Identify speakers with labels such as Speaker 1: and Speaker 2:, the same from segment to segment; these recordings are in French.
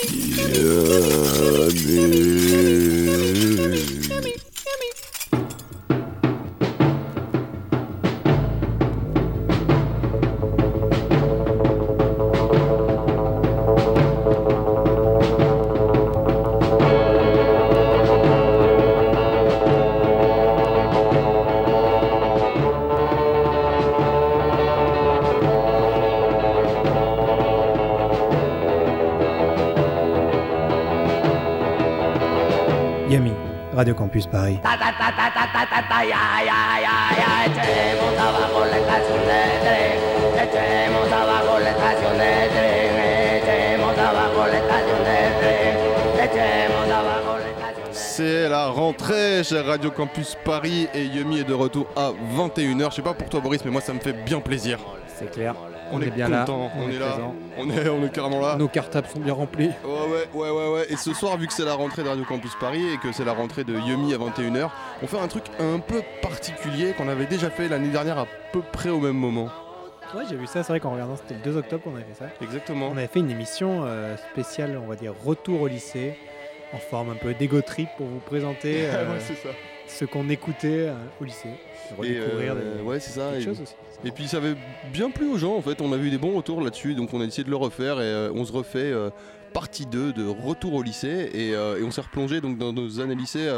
Speaker 1: Yami, Radio Campus Paris.
Speaker 2: Ta ta ta la estación de
Speaker 3: C'est la rentrée chez Radio Campus Paris et Yumi est de retour à 21h. Je sais pas pour toi Boris mais moi ça me fait bien plaisir.
Speaker 1: C'est clair.
Speaker 3: On, est,
Speaker 1: bien
Speaker 3: content,
Speaker 1: là.
Speaker 3: on, est, là, on est, on est carrément là.
Speaker 1: Nos cartables sont bien remplis.
Speaker 3: Ouais, ouais, ouais, ouais, ouais. Et ce soir, vu que c'est la rentrée de Radio Campus Paris et que c'est la rentrée de Yumi à 21h, on fait un truc un peu particulier qu'on avait déjà fait l'année dernière à peu près au même moment.
Speaker 1: Ouais, j'ai vu ça. C'est vrai qu'en regardant, c'était le 2 octobre qu'on avait fait ça.
Speaker 3: Exactement.
Speaker 1: On avait fait une émission euh, spéciale, on va dire, retour au lycée, en forme un peu d'ego trip pour vous présenter euh,
Speaker 3: Ouais, c'est ça.
Speaker 1: Ce qu'on écoutait euh, au lycée. Et
Speaker 3: euh,
Speaker 1: des,
Speaker 3: ouais, c'est ça. Et,
Speaker 1: choses aussi.
Speaker 3: et puis ça avait bien plu aux gens en fait. On a eu des bons retours là-dessus, donc on a essayé de le refaire et euh, on se refait euh, partie 2 de retour au lycée et, et on s'est replongé donc dans nos années lycée.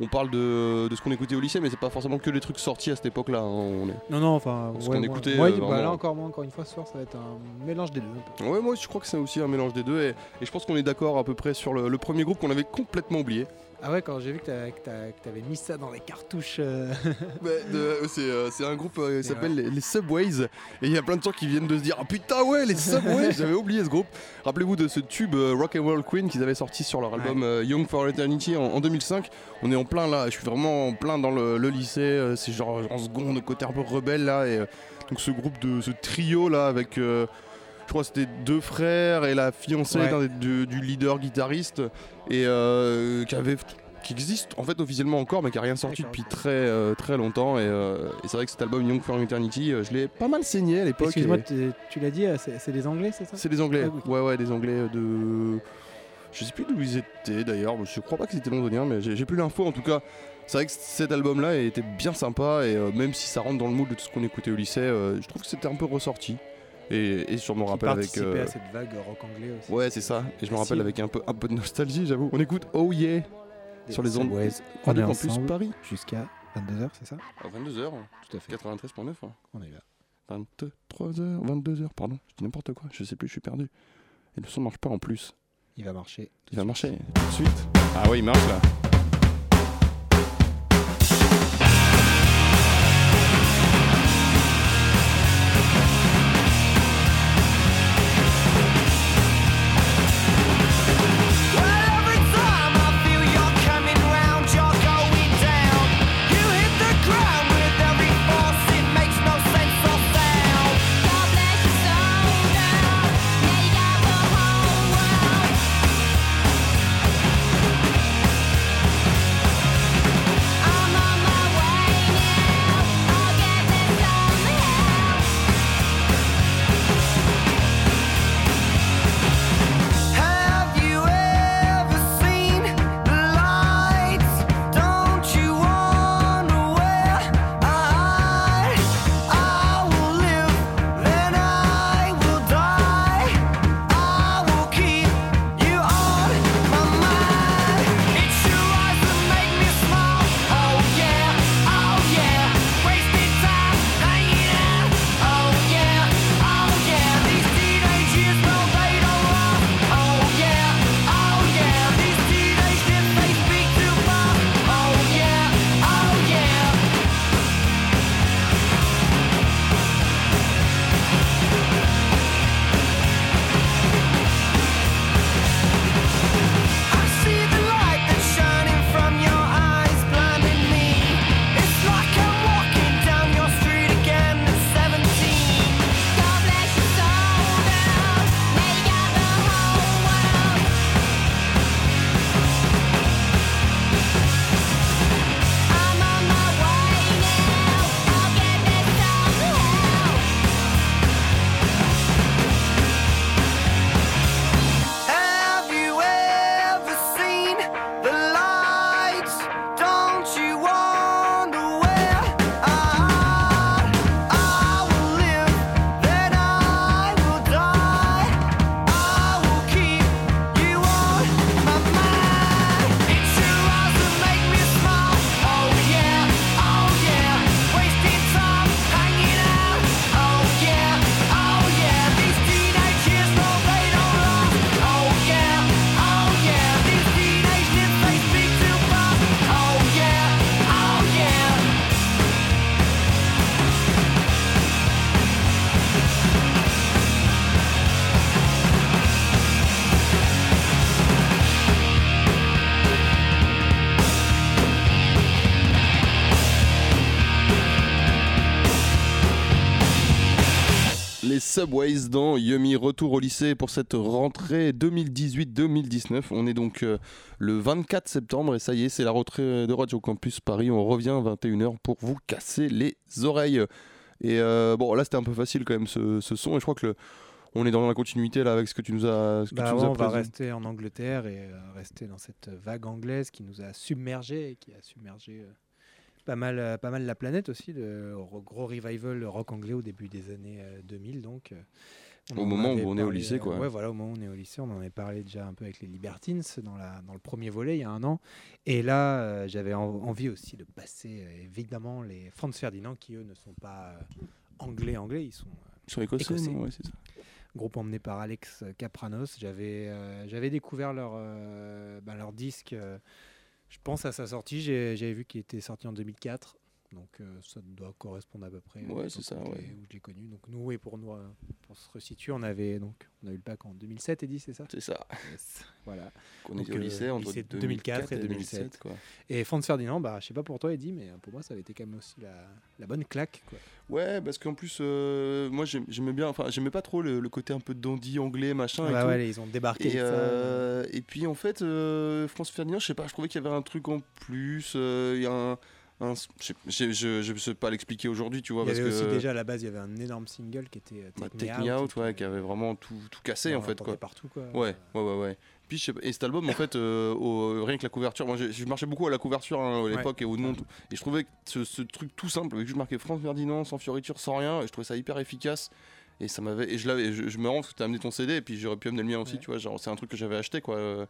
Speaker 3: on parle de, de ce qu'on écoutait au lycée, mais c'est pas forcément que les trucs sortis à cette époque-là. hein. Est-
Speaker 1: Non, non, enfin,
Speaker 3: Ce
Speaker 1: ouais,
Speaker 3: qu'on écoutait,
Speaker 1: moi, bah, là encore, moi, encore une fois, ce soir, ça va être un mélange des deux.
Speaker 3: Ouais, moi je crois que c'est aussi un mélange des deux et, et je pense qu'on est d'accord à peu près sur le, le premier groupe qu'on avait complètement oublié.
Speaker 1: Ah ouais, quand j'ai vu que que t'avais mis ça dans les cartouches. euh,
Speaker 3: Ouais, c'est, euh, c'est un groupe euh, qui s'appelle les, les Subways. Et il y a plein de gens qui viennent de se dire ah putain ouais les Subways j'avais oublié ce groupe. Rappelez-vous de ce tube euh, Rock and Roll Queen qu'ils avaient sorti sur leur album euh, Young for Eternity en, en 2005 on est en plein là je suis vraiment en plein dans le, le lycée euh, c'est genre en seconde côté un peu rebelle là et euh, donc ce groupe de ce trio là avec euh, je crois que c'était deux frères et la fiancée
Speaker 1: Ouais.
Speaker 3: d'un des- du, du leader guitariste et euh, qui avait qui existe en fait officiellement encore mais qui a rien sorti depuis très euh, très longtemps et, euh, et c'est vrai que cet album Young for Eternity euh, je l'ai pas mal saigné à l'époque
Speaker 1: Excuse-moi,
Speaker 3: et-
Speaker 1: tu l'as dit, c'est c'est des Anglais, c'est ça?
Speaker 3: C'est des anglais.
Speaker 1: Ah oui.
Speaker 3: ouais ouais des anglais de je sais plus d'où ils étaient d'ailleurs. Je crois pas que c'était londonien mais j'ai j'ai plus l'info. En tout cas c'est vrai que cet album là était bien sympa et même si ça rentre dans le mood de tout ce qu'on écoutait au lycée je trouve que c'était un peu ressorti et, et sur mon
Speaker 1: Qui
Speaker 3: rappel avec euh,
Speaker 1: à cette vague rock anglais aussi.
Speaker 3: ouais c'est ça et je me rappelle avec un peu un peu de nostalgie j'avoue on écoute Oh Yeah
Speaker 1: Des
Speaker 3: sur les ondes Radio
Speaker 1: est
Speaker 3: Campus
Speaker 1: ensemble
Speaker 3: Paris
Speaker 1: jusqu'à 22h, c'est ça?
Speaker 3: À 22h
Speaker 1: Tout à fait.
Speaker 3: 93.9 hein.
Speaker 1: On est là.
Speaker 3: 23h, 22h, pardon, je dis n'importe quoi, je sais plus, je suis perdu. Et le son marche pas en plus.
Speaker 1: Il va marcher.
Speaker 3: Il va marcher tout de suite. Ah oui, il marche là. Subways dans Yummy Retour au lycée pour cette rentrée 2018-2019. On est donc euh, le 24 septembre et ça y est, c'est la rentrée de Radio Campus Paris. On revient à 21h pour vous casser les oreilles. Et euh, bon, là c'était un peu facile quand même ce, ce son et je crois que le- on est dans la continuité là avec ce que tu nous as, ce que
Speaker 1: Bah
Speaker 3: tu nous
Speaker 1: ouais,
Speaker 3: as
Speaker 1: on va rester en Angleterre et euh, rester dans cette vague anglaise qui nous a submergés et qui a submergé euh, pas, mal, euh, pas mal la planète aussi. Le ro- gros revival rock anglais au début des années euh, 2000. Donc, euh,
Speaker 3: Au
Speaker 1: en
Speaker 3: moment où on est au lycée,
Speaker 1: euh,
Speaker 3: quoi.
Speaker 1: ouais, voilà, au moment où on est au lycée. On en avait parlé déjà un peu avec les Libertines dans, la, dans le premier volet il y a un an. Et là, euh, j'avais en- envie aussi de passer euh, évidemment les Franz Ferdinand qui, eux, ne sont pas euh, anglais-anglais. Ils sont. euh,
Speaker 3: Sur Écossais,
Speaker 1: Écossais.
Speaker 3: non? Ouais, c'est ça.
Speaker 1: groupe emmené par Alex Capranos. J'avais euh, j'avais découvert leur, euh, ben, leur disque, euh, je pense à sa sortie. J'avais vu qu'il était sorti en 2004. Donc euh, ça doit correspondre à peu près.
Speaker 3: Ouais,
Speaker 1: au
Speaker 3: c'est ça,
Speaker 1: où
Speaker 3: ouais.
Speaker 1: où je l'ai connu. Donc nous, et pour nous, euh, pour se resituer, on avait donc on a eu le bac en 2007 et 10, c'est ça?
Speaker 3: C'est ça.
Speaker 1: Yes. Voilà.
Speaker 3: Qu'on
Speaker 1: Donc,
Speaker 3: était au
Speaker 1: euh,
Speaker 3: lycée entre
Speaker 1: lycée de 2004 et 2007.
Speaker 3: quoi.
Speaker 1: Et Franz Ferdinand, bah, je sais pas pour toi, Eddie, mais pour moi, ça avait été quand même aussi la, la bonne claque. Quoi.
Speaker 3: Ouais, parce qu'en plus, euh, moi j'aim- j'aimais bien, enfin j'aimais pas trop le, le côté un peu dandy anglais, machin.
Speaker 1: Bah
Speaker 3: tout.
Speaker 1: ouais, ils ont débarqué.
Speaker 3: Et,
Speaker 1: avec ça.
Speaker 3: euh, et puis en fait, euh, France Ferdinand, je sais pas, je trouvais qu'il y avait un truc en plus. euh, Il y a un. Un- je, je sais pas l'expliquer aujourd'hui, tu vois,
Speaker 1: il y
Speaker 3: parce
Speaker 1: avait
Speaker 3: que.
Speaker 1: aussi déjà à la base, il y avait un énorme single qui était euh,
Speaker 3: bah,
Speaker 1: Take,
Speaker 3: Take Me Out, ouais, qui avait vraiment tout, tout cassé en fait, quoi.
Speaker 1: partout quoi.
Speaker 3: Ouais, ouais, ouais, ouais. Puis, je sais pas- et cet album, en fait, euh, au- rien que la couverture, moi je marchais beaucoup à la couverture hein, à l'époque et au nom, et je trouvais que ce, ce truc tout simple, vu que je marquais France Ferdinand sans fioriture, sans rien, et je trouvais ça hyper efficace. Et ça m'avait, et je l'avais, je, je me rends parce que t'as amené ton CD et puis j'aurais pu amener le mien aussi,
Speaker 1: Ouais.
Speaker 3: tu vois, genre c'est un truc que j'avais acheté quoi. euh,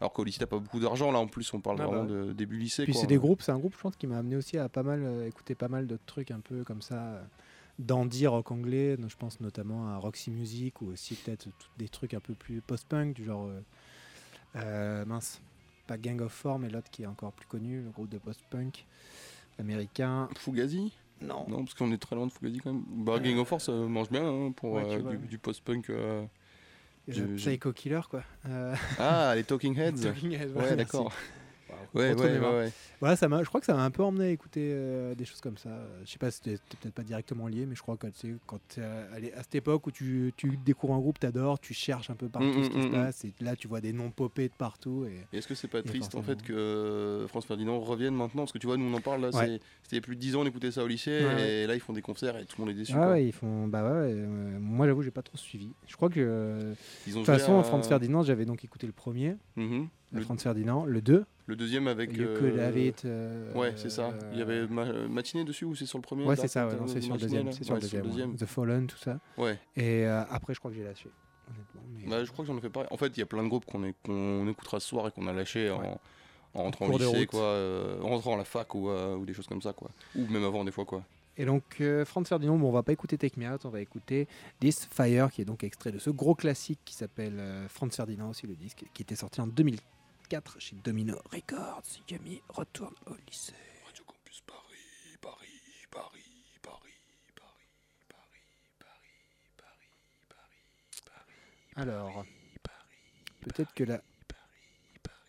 Speaker 3: Alors qu'au lycée t'as pas beaucoup d'argent là, en plus on parle
Speaker 1: Ah bah
Speaker 3: vraiment de début lycée.
Speaker 1: Puis c'est des groupes, c'est un groupe je pense qui m'a amené aussi à pas mal euh, écouter pas mal de trucs un peu comme ça euh, dandy rock anglais, je pense notamment à Roxy Music ou aussi peut-être des trucs un peu plus post-punk du genre euh, euh, mince, pas Gang of Four mais l'autre qui est encore plus connu, le groupe de post-punk américain.
Speaker 3: Fugazi?
Speaker 1: Non.
Speaker 3: Non, parce qu'on est très loin de Fugazi quand même. Bah, Gang of Force ça mange bien hein, pour
Speaker 1: Ouais, tu
Speaker 3: euh,
Speaker 1: vois,
Speaker 3: du,
Speaker 1: ouais.
Speaker 3: du post-punk. euh.
Speaker 1: Psycho Killer quoi. Euh,
Speaker 3: Ah, les Talking Heads
Speaker 1: Talking Heads,
Speaker 3: Ouais, d'accord.
Speaker 1: Wow,
Speaker 3: Ouais, ouais, ouais.
Speaker 1: Voilà, ça m'a, je crois que ça m'a un peu emmené à écouter euh, des choses comme ça. Euh, Je sais pas, c'était c'était peut-être pas directement lié, mais je crois que tu sais, quand t'es à, allez, à cette époque où tu, tu découvres un groupe, t'adores, tu cherches un peu partout
Speaker 3: Mm,
Speaker 1: ce qui
Speaker 3: mm,
Speaker 1: se
Speaker 3: mm,
Speaker 1: passe, et là tu vois des noms popés de partout. Et...
Speaker 3: Et est-ce que c'est pas triste en fait que euh, France Ferdinand revienne maintenant? Parce que tu vois, nous on en parle là,
Speaker 1: Ouais.
Speaker 3: c'est- c'était il y a plus de 10 ans, on écoutait ça au lycée,
Speaker 1: Ouais,
Speaker 3: et là ils font des concerts et tout le monde est déçu.
Speaker 1: Ah
Speaker 3: quoi.
Speaker 1: ouais, ils font. Bah ouais, ouais, euh, moi j'avoue, j'ai pas trop suivi. Je crois que. euh, De toute façon,
Speaker 3: à-
Speaker 1: Franz Ferdinand, j'avais donc écouté le premier,
Speaker 3: Mhm.
Speaker 1: le Franz Ferdinand, le 2,
Speaker 3: le deuxième avec.
Speaker 1: You
Speaker 3: euh,
Speaker 1: Could Have It. euh,
Speaker 3: Ouais, c'est ça. Il y avait
Speaker 1: euh,
Speaker 3: ma- euh, matinée dessus ou c'est sur le premier?
Speaker 1: Ouais, c'est ça, ouais, c'est sur le deuxième.
Speaker 3: là
Speaker 1: C'est sur le deuxième. The Fallen, tout ça.
Speaker 3: Ouais.
Speaker 1: Et euh, après, je crois que j'ai lâché. Honnêtement. mais-
Speaker 3: Bah, je crois que j'en ai fait pareil. En fait, il y a plein de groupes qu'on écoutera ce soir et qu'on a lâché en, en rentrant au lycée, quoi, euh, en rentrant à la fac ou, euh, ou des choses comme ça, quoi. Ou même avant, des fois, quoi.
Speaker 1: Et donc, euh, Franz Ferdinand, bon, on va pas écouter Take Me Out, on va écouter This Fire, qui est donc extrait de ce gros classique qui s'appelle euh, Franz Ferdinand, aussi le disque, qui était sorti en 2004 chez Domino Records. Yumi retourne au lycée.
Speaker 3: Radio Campus Paris, Paris, Paris, Paris, Paris, Paris, Paris, Paris,
Speaker 1: Alors, peut-être que là.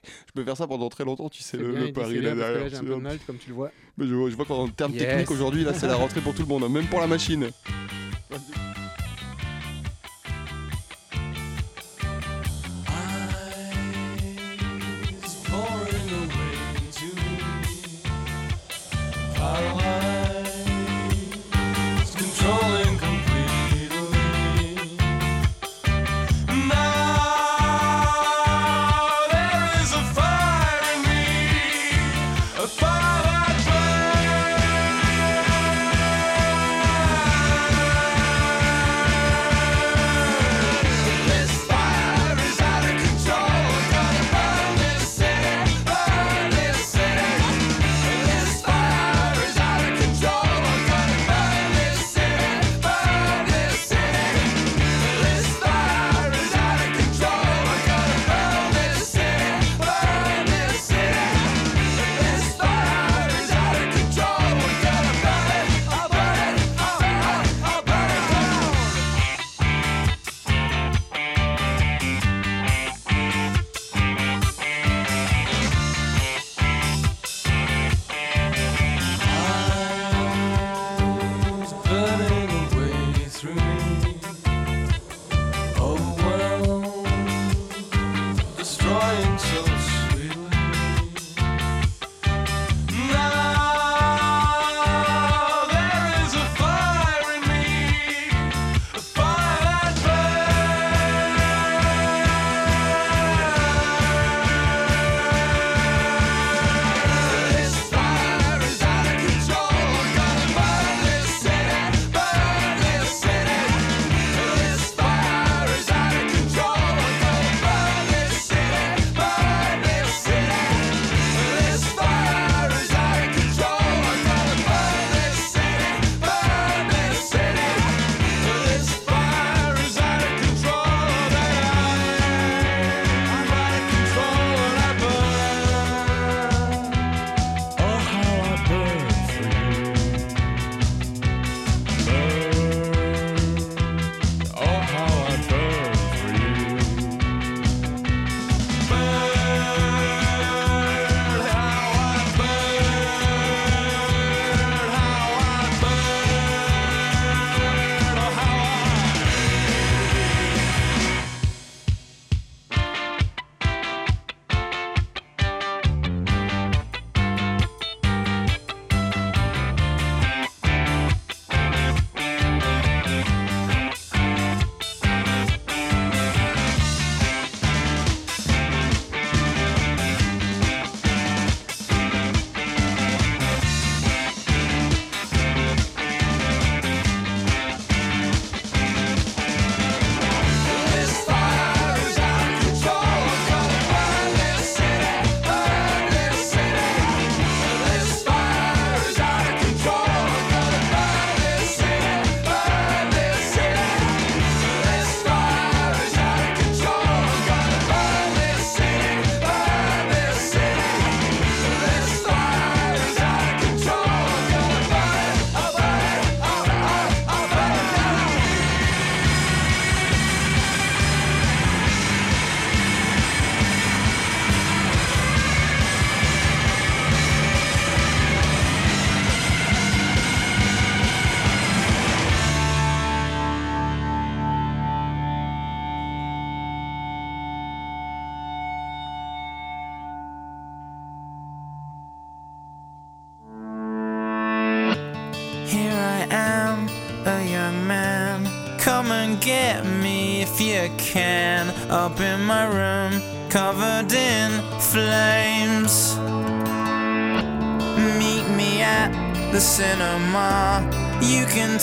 Speaker 3: Je peux faire ça pendant très longtemps, tu sais, le,
Speaker 1: bien,
Speaker 3: le Paris là derrière.
Speaker 1: j'ai un peu de mal, comme tu le vois.
Speaker 3: Mais je, vois- je vois qu'en termes
Speaker 1: Yes.
Speaker 3: techniques aujourd'hui, là, c'est la rentrée pour tout le monde, hein, même pour la machine.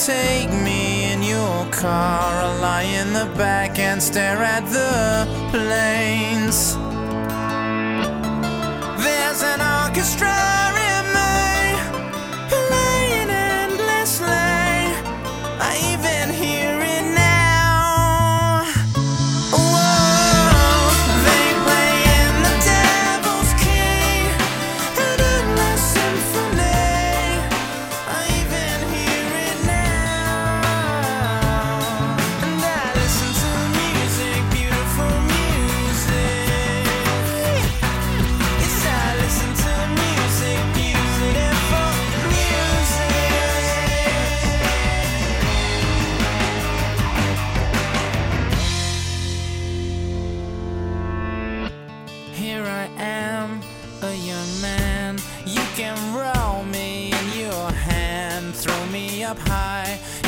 Speaker 4: Take me in your car. I'll lie in the back and stare at the planes.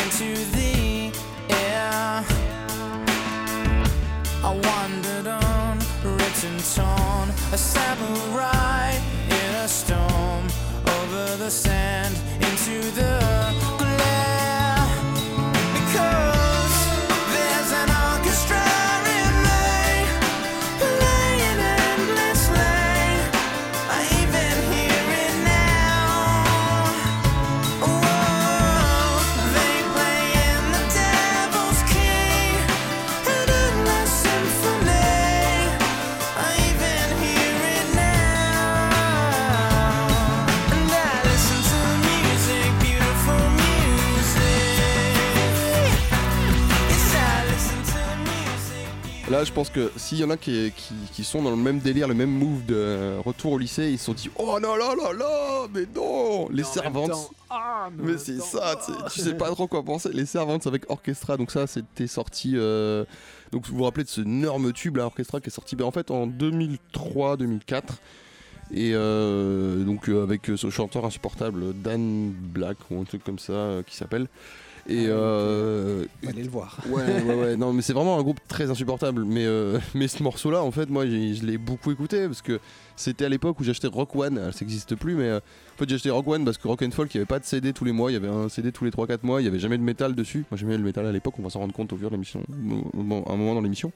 Speaker 4: Into the air. I wandered on, written torn, a samurai in a storm, over the sand into the
Speaker 3: Là, je pense que s'il y en a qui, qui, qui sont dans le même délire, le même move de retour au lycée, ils se sont dit Oh non, là, là, là, mais non Les servantes. Mais c'est ça, tu sais, tu sais pas trop quoi penser. Les servantes avec Orchestra, donc ça c'était sorti. euh, donc vous vous rappelez de ce énorme tube là, Orchestra qui est sorti ben, en fait en 2003-2004. Et euh, donc euh, avec ce chanteur insupportable Dan Black ou un truc comme ça euh, qui s'appelle. Et euh,
Speaker 1: Allez le voir.
Speaker 3: Ouais, ouais, ouais. Non, mais c'est vraiment un groupe très insupportable. Mais, euh, mais ce morceau-là, en fait, moi, je l'ai beaucoup écouté parce que c'était à l'époque où j'achetais Rock One. Ça n'existe plus, mais euh, en fait, j'ai acheté Rock One parce que Rock and Folk, il n'y avait pas de CD tous les mois. Il y avait un CD tous les 3-4 mois. Il n'y avait jamais de métal dessus. Moi, j'aimais le métal à l'époque. On va s'en rendre compte au fur de l'émission, bon, un moment dans l'émission.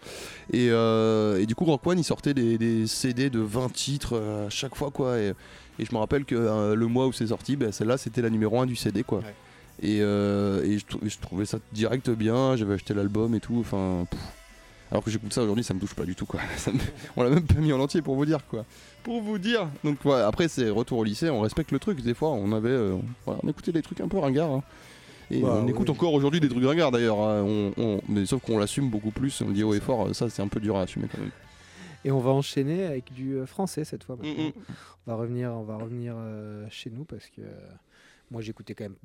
Speaker 3: Et, et du coup, Rock One, il sortait des, des CD de 20 titres à chaque fois, quoi. Et, et je me rappelle que le mois où c'est sorti, ben, celle-là, c'était la numéro 1 du CD, quoi.
Speaker 1: Ouais.
Speaker 3: Et, euh, et je, trou- je trouvais ça direct bien, j'avais acheté l'album et tout, enfin... pff. Alors que j'écoute ça aujourd'hui, ça me touche pas du tout quoi. Ça me- On l'a même pas mis en entier pour vous dire quoi. Pour vous dire. Donc ouais, après c'est retour au lycée, on respecte le truc. Des fois on avait, euh, voilà, on écoutait des trucs un peu ringards. hein. Et
Speaker 1: Bah,
Speaker 3: on écoute encore aujourd'hui des trucs ringards d'ailleurs. hein. On- on- mais sauf qu'on l'assume beaucoup plus. On le dit haut et fort. Ça c'est un peu dur à assumer quand même.
Speaker 1: Et on va enchaîner avec du euh, français cette fois.
Speaker 3: Mm, mm.
Speaker 1: On va revenir, on va revenir euh, chez nous parce que euh, moi j'écoutais quand même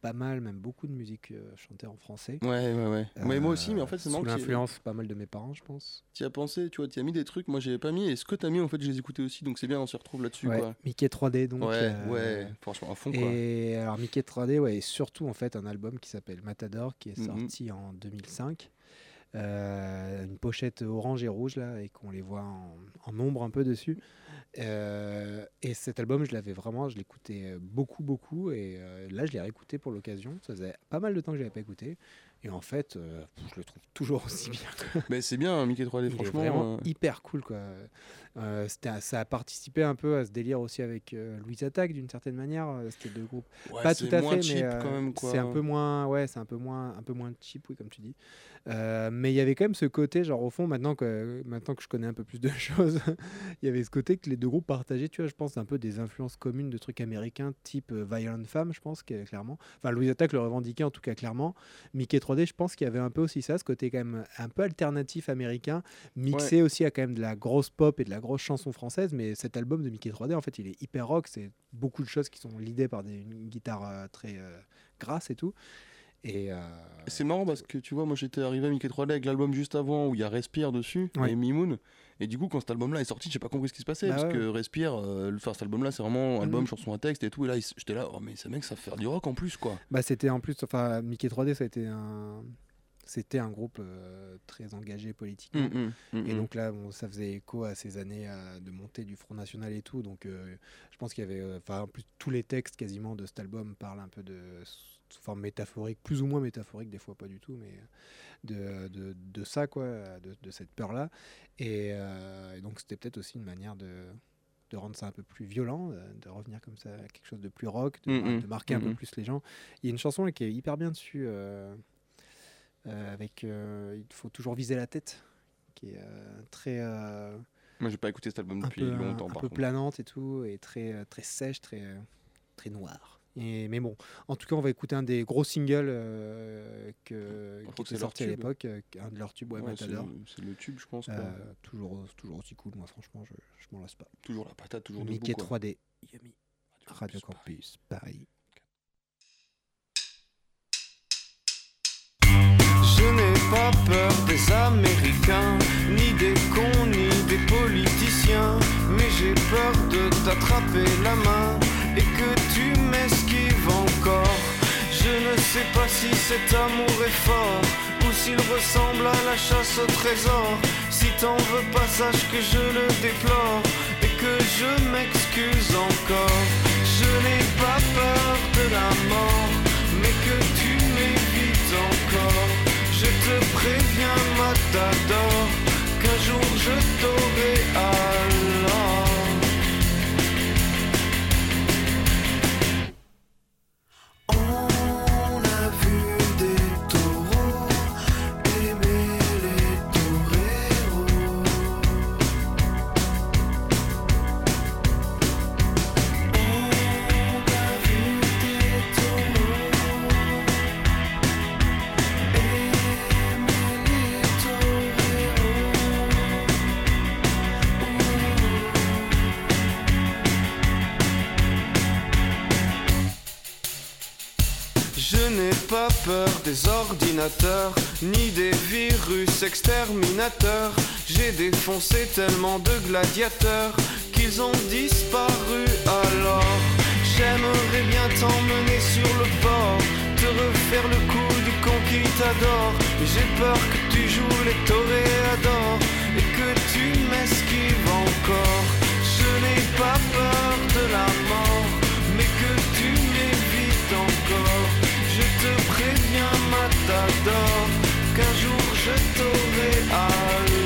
Speaker 1: pas mal, même beaucoup de musique euh, chantée en français.
Speaker 3: Ouais ouais ouais. mais moi
Speaker 1: Euh,
Speaker 3: aussi, mais en fait c'est
Speaker 1: sous
Speaker 3: marrant. tu-
Speaker 1: l'influence pas mal de mes parents, je pense.
Speaker 3: Tu as pensé, tu vois, tu as mis des trucs, moi j'avais pas mis. Et ce que t'as mis en fait, je les écoutais aussi. Donc c'est bien, on se retrouve là-dessus
Speaker 1: Ouais,
Speaker 3: quoi.
Speaker 1: Mickey 3D donc.
Speaker 3: ouais
Speaker 1: euh,
Speaker 3: ouais. Franchement à fond quoi.
Speaker 1: Et alors Mickey 3D, ouais, et surtout en fait un album qui s'appelle Matador qui est
Speaker 3: Mhm.
Speaker 1: sorti en 2005. Euh, une pochette orange et rouge là et qu'on les voit en, en ombre un peu dessus. Euh, et cet album, je l'avais vraiment, je l'écoutais euh, beaucoup beaucoup et euh, là je l'ai réécouté pour l'occasion. Ça faisait pas mal de temps que je l'avais pas écouté et en fait, je le trouve toujours aussi bien.
Speaker 3: Mais c'est bien, hein, Mickey 3D,
Speaker 1: Il est
Speaker 3: franchement.
Speaker 1: vraiment hyper cool quoi. C'était- ça a participé un peu à ce délire aussi avec Louise Attaque d'une certaine manière. C'était deux groupes
Speaker 3: ouais,
Speaker 1: pas tout à fait,
Speaker 3: cheap
Speaker 1: mais c'est un peu moins, ouais, c'est un peu moins, un peu moins cheap, oui, comme tu dis. Euh, mais il y avait quand même ce côté, genre au fond, maintenant que, maintenant que je connais un peu plus de choses, il y avait ce côté que les deux groupes partageaient, tu vois, je pense un peu des influences communes de trucs américains, type euh, Violent Femme, je pense, clairement. Enfin, Louise Attaque le revendiquait en tout cas clairement. Mickey 3D, je pense qu'il y avait un peu aussi ça, ce côté quand même un peu alternatif américain, mixé aussi à quand même de la grosse pop et de la grosse chanson française. Mais cet album de Mickey 3D, en fait, il est hyper rock, c'est beaucoup de choses qui sont l'idée par des, une guitare euh, très grasse et tout. Et euh,
Speaker 3: C'est marrant parce que tu vois, moi j'étais arrivé à Mickey 3D avec l'album juste avant où il y a Respire dessus
Speaker 1: Ouais.
Speaker 3: et Mimoun. Et du coup, quand cet album-là est sorti, j'ai pas compris ce qui se passait
Speaker 1: Bah
Speaker 3: parce
Speaker 1: ouais,
Speaker 3: que Respire, euh, enfin cet album-là, c'est vraiment album, chanson à texte et tout. Et là, j'étais là, oh mais ces mecs, ça fait faire du rock en plus quoi.
Speaker 1: bah, c'était en plus, enfin, Mickey 3D, ça a été un, c'était un groupe euh, très engagé politiquement.
Speaker 3: Mm, mm, mm,
Speaker 1: Et donc là, bon, ça faisait écho à ces années euh, de montée du Front National et tout. Donc euh, je pense qu'il y avait, euh, enfin en plus tous les textes quasiment de cet album parlent un peu de sous forme métaphorique, plus ou moins métaphorique, des fois pas du tout, mais de, de, de ça quoi, de, de cette peur là. Et, euh, et donc c'était peut-être aussi une manière de de rendre ça un peu plus violent, euh, de revenir comme ça à quelque chose de plus rock, de,
Speaker 3: Mm, mm,
Speaker 1: de marquer un peu
Speaker 3: mm.
Speaker 1: plus les gens. Il y a une chanson là, qui est hyper bien dessus, euh, euh, avec Il faut toujours viser la tête, qui est très,
Speaker 3: Moi, j'ai pas écouté cet album depuis
Speaker 1: peu,
Speaker 3: longtemps,
Speaker 1: un
Speaker 3: par
Speaker 1: peu
Speaker 3: contre.
Speaker 1: planante et tout, et très, très sèche, très, très noire. Et, mais bon, en tout cas, on va écouter un des gros singles euh, que, qui était sorti à l'époque, euh, un de leurs tubes, ouais,
Speaker 3: Ouais, c'est le- c'est le tube, je pense. quoi.
Speaker 1: Euh, toujours, toujours aussi cool, moi franchement, je, je m'en lasse pas.
Speaker 3: Toujours la patate, toujours
Speaker 1: Mickey
Speaker 3: debout. quoi.
Speaker 1: 3D, Yummy, Radio Campus, Paris.
Speaker 5: Je n'ai pas peur des Américains, ni des cons, ni des politiciens. Mais j'ai peur de t'attraper la main et que tu m'esquives encore. Je ne sais pas si cet amour est fort ou s'il ressemble à la chasse au trésor. Si t'en veux pas, sache que je le déplore et que je m'excuse encore. Je n'ai pas peur de la mort, mais que tu m'évites encore. Je te préviens, Matador, qu'un jour je t'aurai pas peur des ordinateurs, ni des virus exterminateurs. J'ai défoncé tellement de gladiateurs qu'ils ont disparu alors. J'aimerais bien t'emmener sur le port, te refaire le coup du conquistador. Mais j'ai peur que tu joues les toréadors et que tu m'esquives encore. Je n'ai pas peur de la mort, préviens, Matador, qu'un jour je t'aurai alors.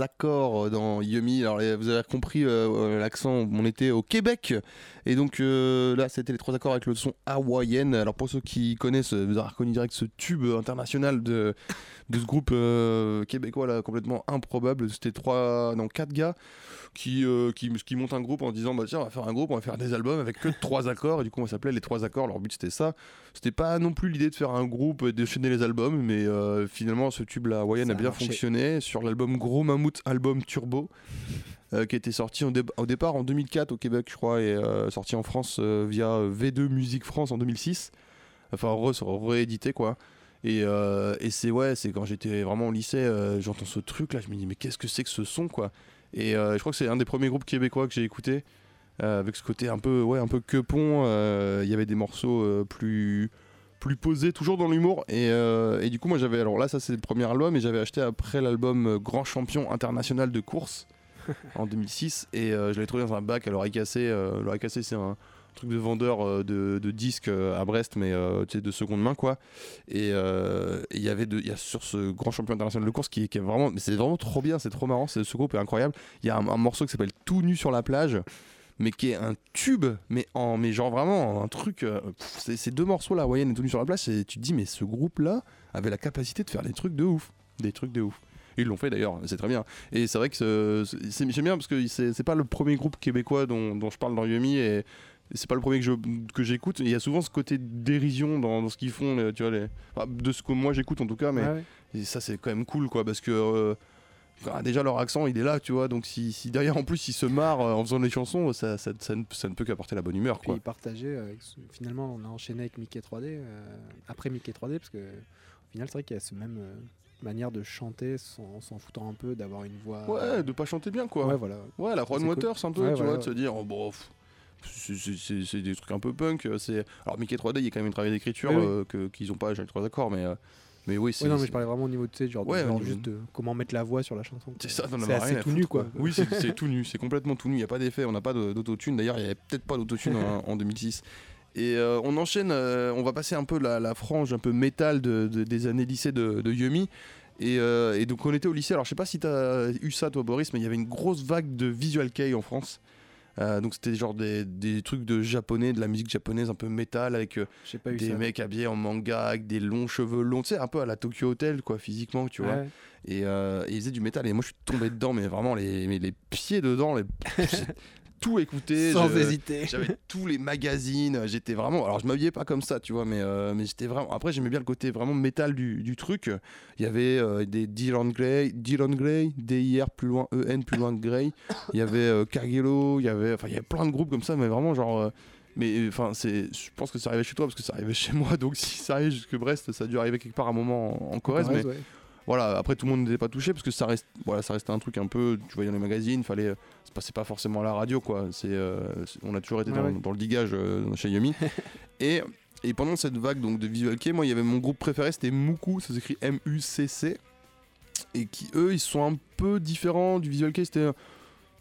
Speaker 3: Accords dans Yumi. Alors vous avez compris euh, euh, l'accent, on était au Québec et donc euh, là c'était les trois accords avec le son hawaïenne. Alors pour ceux qui connaissent, vous avez reconnu direct ce tube international de, de ce groupe euh, québécois là complètement improbable. C'était trois, non quatre gars qui, euh, qui, qui montent un groupe en disant bah tiens on va faire un groupe, on va faire des albums avec que trois accords et du coup on s'appelait les trois accords. Leur but c'était ça. C'était pas non plus l'idée de faire un groupe et déchaîner les albums, mais euh, finalement ce tube là
Speaker 1: Ça
Speaker 3: a
Speaker 1: a
Speaker 3: bien
Speaker 1: marché.
Speaker 3: fonctionné sur l'album Gros Mammouth Album Turbo. euh, qui était sorti au, dé- au départ en 2004 au Québec, je crois, et euh, sorti en France euh, via V2 Musique France en 2006. Enfin, réédité quoi. Et, euh, et c'est ouais, c'est quand j'étais vraiment au lycée, euh, j'entends ce truc là, je me dis mais qu'est-ce que c'est que ce son quoi Et euh, je crois que c'est un des premiers groupes québécois que j'ai écouté, euh, avec ce côté un peu ouais un peu quepon. euh, Il y avait des morceaux plus plus posés, toujours dans l'humour. Et, euh, et du coup moi j'avais alors là ça c'est le premier album et j'avais acheté après l'album Grand Champion International de course en 2006 et euh, je l'ai trouvé dans un bac à l'oreille cassée. Euh, l'oreille cassée c'est un truc de vendeur euh, de, disques euh, à Brest mais euh, de seconde main quoi. Et il y avait de, y a sur ce grand champion international de course qui, est- vraiment mais c'est vraiment trop bien c'est trop marrant c'est- ce groupe est incroyable. Il y a un, morceau qui s'appelle tout nu sur la plage mais qui est un tube mais en mais genre vraiment un truc ces deux morceaux là Wayne et tout nu sur la plage et tu te dis mais ce groupe là avait la capacité de faire des trucs de ouf des trucs de ouf. Ils l'ont fait d'ailleurs, c'est très bien. Et c'est vrai que j'aime bien parce que c'est pas le premier groupe québécois dont, dont je parle dans Yumi et c'est pas le premier que je- que j'écoute. Il y a souvent ce côté dérision dans, dans ce qu'ils font, les- tu vois, les, enfin, de ce que moi j'écoute en tout cas, mais
Speaker 1: ouais.
Speaker 3: ça c'est quand même cool quoi parce que euh, ah, déjà leur accent il est là, tu vois, donc si, si derrière en plus ils se marrent euh, en faisant des chansons, ça, ça, ça ne, ça ne peut qu'apporter la bonne humeur
Speaker 1: Puis
Speaker 3: quoi.
Speaker 1: partager, avec ce- finalement, on a enchaîné avec Mickey 3D, euh, après Mickey 3D, parce que au final, c'est vrai qu'il y a cette même euh, manière de chanter sans s'en foutant un peu, d'avoir une voix.
Speaker 3: Ouais, de pas chanter bien quoi.
Speaker 1: Ouais, voilà.
Speaker 3: Ouais, la Ron
Speaker 1: C'est cool.
Speaker 3: Waters un peu,
Speaker 1: Ouais,
Speaker 3: tu
Speaker 1: voilà,
Speaker 3: vois, de se dire, oh, bon, pff, c'est- des trucs un peu punk. euh, alors Mickey 3D, il y a quand même un travail d'écriture
Speaker 1: Oui, oui.
Speaker 3: euh, que qu'ils ont pas les trois accords, mais euh, mais oui, c'est
Speaker 1: Ouais, non, mais je parlais vraiment au niveau de, tu sais, genre,
Speaker 3: Ouais,
Speaker 1: genre juste de comment mettre la voix sur la chanson.
Speaker 3: c'est ça,
Speaker 1: C'est
Speaker 3: as
Speaker 1: assez tout
Speaker 3: foutre,
Speaker 1: nu, quoi.
Speaker 3: Oui, c'est tout nu, c'est complètement tout nu. Il y a pas d'effet, on n'a pas d'autotune. D'ailleurs, il y avait peut-être pas d'autotune en, en 2006. Et euh, on enchaîne, euh, on va passer un peu la, la frange un peu métal de, de- des années lycée de, de Yumi. Et, euh, et donc on était au lycée, alors je sais pas si t'as eu ça toi Boris, mais il y avait une grosse vague de visual kei en France. Euh, donc c'était genre des, des trucs de japonais, de la musique japonaise un peu métal avec euh,
Speaker 1: pas
Speaker 3: des mecs habillés en manga avec des longs cheveux longs, tu sais un peu à la Tokyo Hotel quoi physiquement tu vois.
Speaker 1: Ouais.
Speaker 3: Et, euh, et ils faisaient du métal et moi je suis tombé dedans mais vraiment les, mais les pieds dedans, les... tout écouté.
Speaker 1: Sans
Speaker 3: je-
Speaker 1: hésiter.
Speaker 3: J'avais tous les magazines, j'étais vraiment. Alors je m'habillais pas comme ça, tu vois, mais, euh, mais j'étais vraiment. Après j'aimais bien le côté vraiment métal du, du truc. Il y avait euh, des Dylan Gray, Dylan Gray, D-I-R plus loin E-N plus loin Gray. Il y avait euh, il y avait. Enfin il y avait plein de groupes comme ça, mais vraiment genre. euh, mais enfin, c'est, je pense que ça arrivait chez toi parce que ça arrivait chez moi. Donc si ça arrive jusque Brest, ça a dû arriver quelque part à un moment en, en Corrèze. mais
Speaker 1: ouais.
Speaker 3: Voilà, après tout le monde n'était pas touché parce que ça reste, voilà, ça restait un truc un peu, tu voyais dans les magazines, fallait, ça passait pas forcément à la radio quoi. C'est, euh, c'est- on a toujours été
Speaker 1: Ouais,
Speaker 3: dans,
Speaker 1: ouais.
Speaker 3: dans le digage euh, chez Yumi. et, et pendant cette vague donc de visual kei, moi il y avait mon groupe préféré, c'était Muku, ça s'écrit M-U-C-C, et qui eux ils sont un peu différents du visual kei, c'était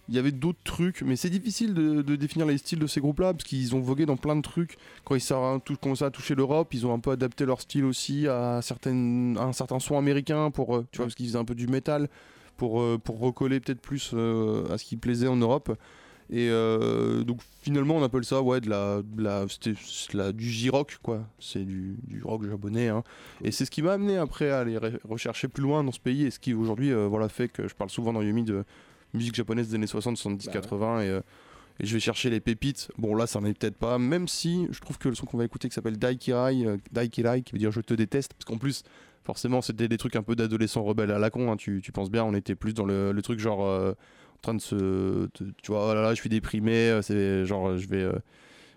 Speaker 3: il y avait d'autres trucs, mais c'est difficile de, de définir les styles de ces groupes-là parce qu'ils ont vogué dans plein de trucs. Quand ils sont commencé à toucher l'Europe, ils ont un peu adapté leur style aussi à, certaines, à un certain son américain pour, euh, tu vois, parce qu'ils faisaient un peu du métal pour, euh, pour recoller peut-être plus euh, à ce qui plaisait en Europe. Et euh, donc finalement on appelle ça ouais de la, de la, c'était- c'est de la- du J-rock quoi, c'est du, du rock japonais. hein. Et c'est ce qui m'a amené après à aller re- rechercher plus loin dans ce pays et ce qui aujourd'hui euh, voilà, fait que je parle souvent dans Yumi de musique japonaise des années 60, 70,
Speaker 1: Bah ouais.
Speaker 3: 80 et, euh, et je vais chercher les pépites. Bon là ça n'en est peut-être pas, même si je trouve que le son qu'on va écouter qui s'appelle Daikirai, euh, Daikirai qui veut dire je te déteste, parce qu'en plus forcément c'était des trucs un peu d'adolescents rebelles à la con, hein, tu, tu penses bien, on était plus dans le, le truc genre euh, en train de se... de- tu vois, oh là là je suis déprimé, c'est genre je vais...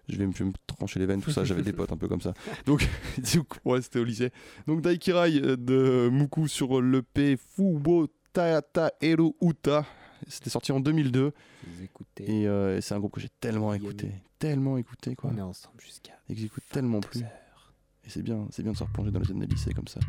Speaker 3: je vais, me, je vais me trancher les veines, tout ça. J'avais des potes un peu comme ça. Donc, du coup, ouais, c'était au lycée. Donc, Daikirai de Muku sur l'EP Fubo Taata Eru Uta. C'était sorti en 2002.
Speaker 1: Vous écoutez.
Speaker 3: Et euh, c'est un groupe que j'ai tellement écouté. Tellement écouté, quoi.
Speaker 1: On est ensemble jusqu'à.
Speaker 3: Et que j'écoute tellement plus.
Speaker 1: 12 heures.
Speaker 3: Et c'est bien, c'est bien de se replonger dans les années lycée comme ça.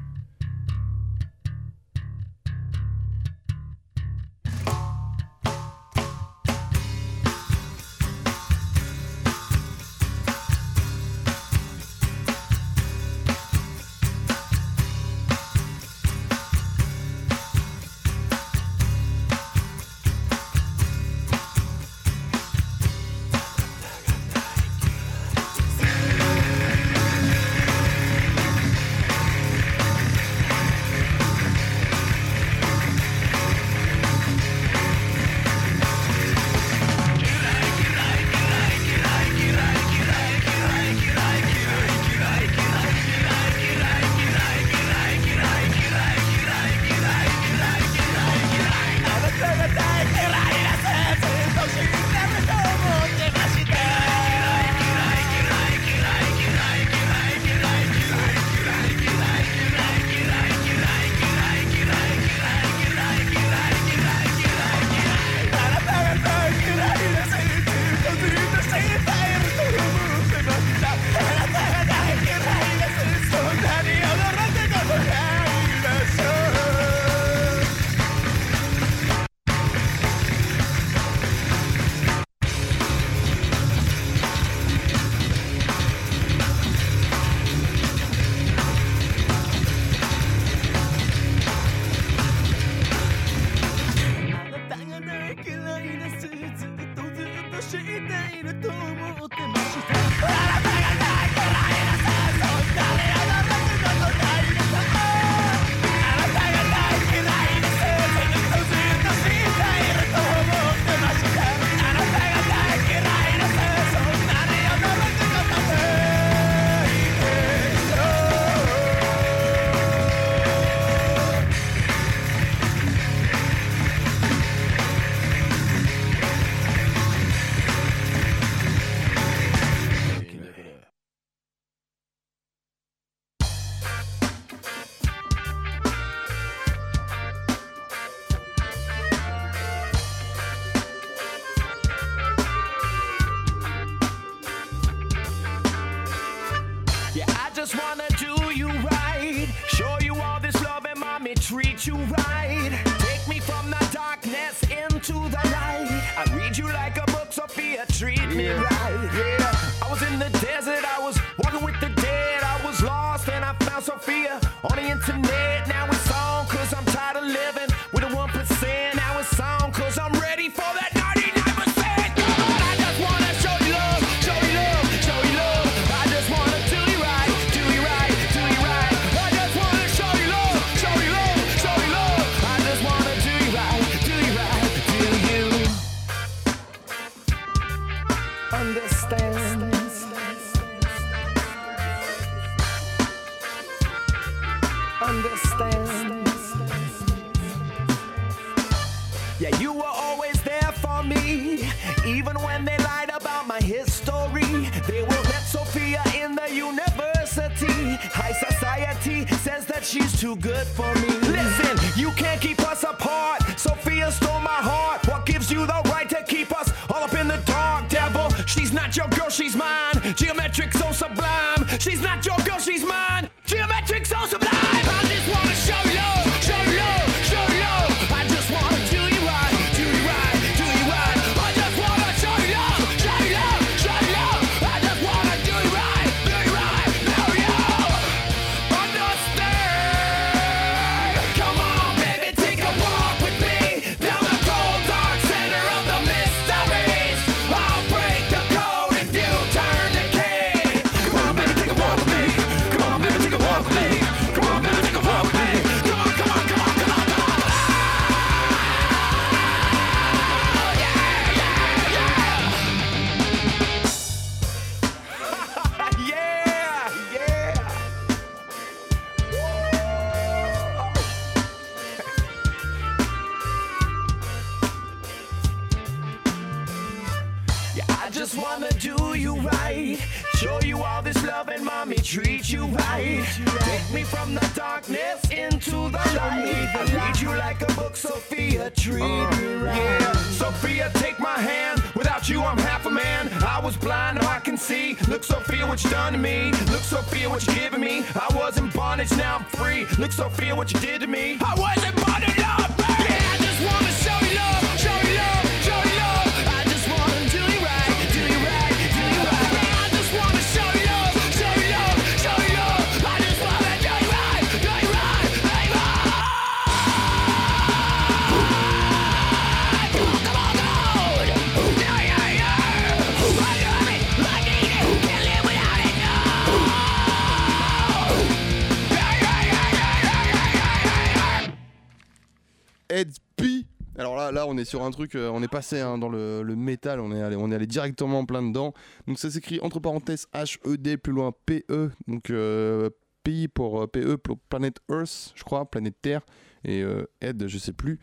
Speaker 3: Sur un truc, euh, on est passé hein, dans le, métal, on est, allé, directement plein dedans. Donc ça s'écrit entre parenthèses H-E-D, plus loin P-E. Donc euh, P pour euh, P-E pour Planet Earth, je crois, Planète Terre. Et euh, Head, je sais plus.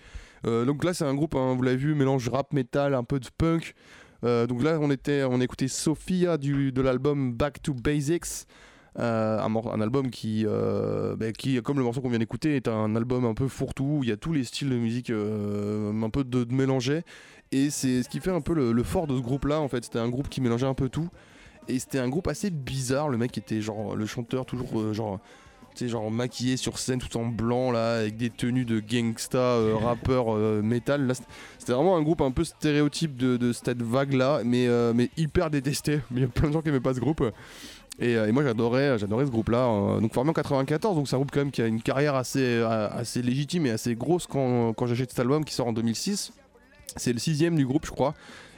Speaker 3: Euh, donc là, c'est un groupe, hein, vous l'avez vu, mélange rap, métal, un peu de punk. Euh, donc là, on, était, on écoutait Sophia du, de l'album Back to Basics. Euh, un, album qui, euh, bah, qui, comme le morceau qu'on vient d'écouter, est un album un peu fourre-tout. où Il y a tous les styles de musique euh, un peu de, de mélangés. Et c'est ce qui fait un peu le, le fort de ce groupe-là. En fait, c'était un groupe qui mélangeait un peu tout. Et c'était un groupe assez bizarre. Le mec était genre le chanteur toujours euh, genre. genre maquillé sur scène tout en blanc là avec des tenues de gangsta euh, rappeur euh, métal là c'était- vraiment un groupe un peu stéréotype de, de cette vague là mais, mais hyper détesté il y a plein de gens qui aimaient pas ce groupe et, euh, et moi j'adorais j'adorais ce groupe là donc formé en 94 donc c'est un groupe quand même qui a une carrière assez, euh, assez légitime et assez grosse quand, quand j'achète cet album qui sort en 2006 c'est le sixième du groupe je crois.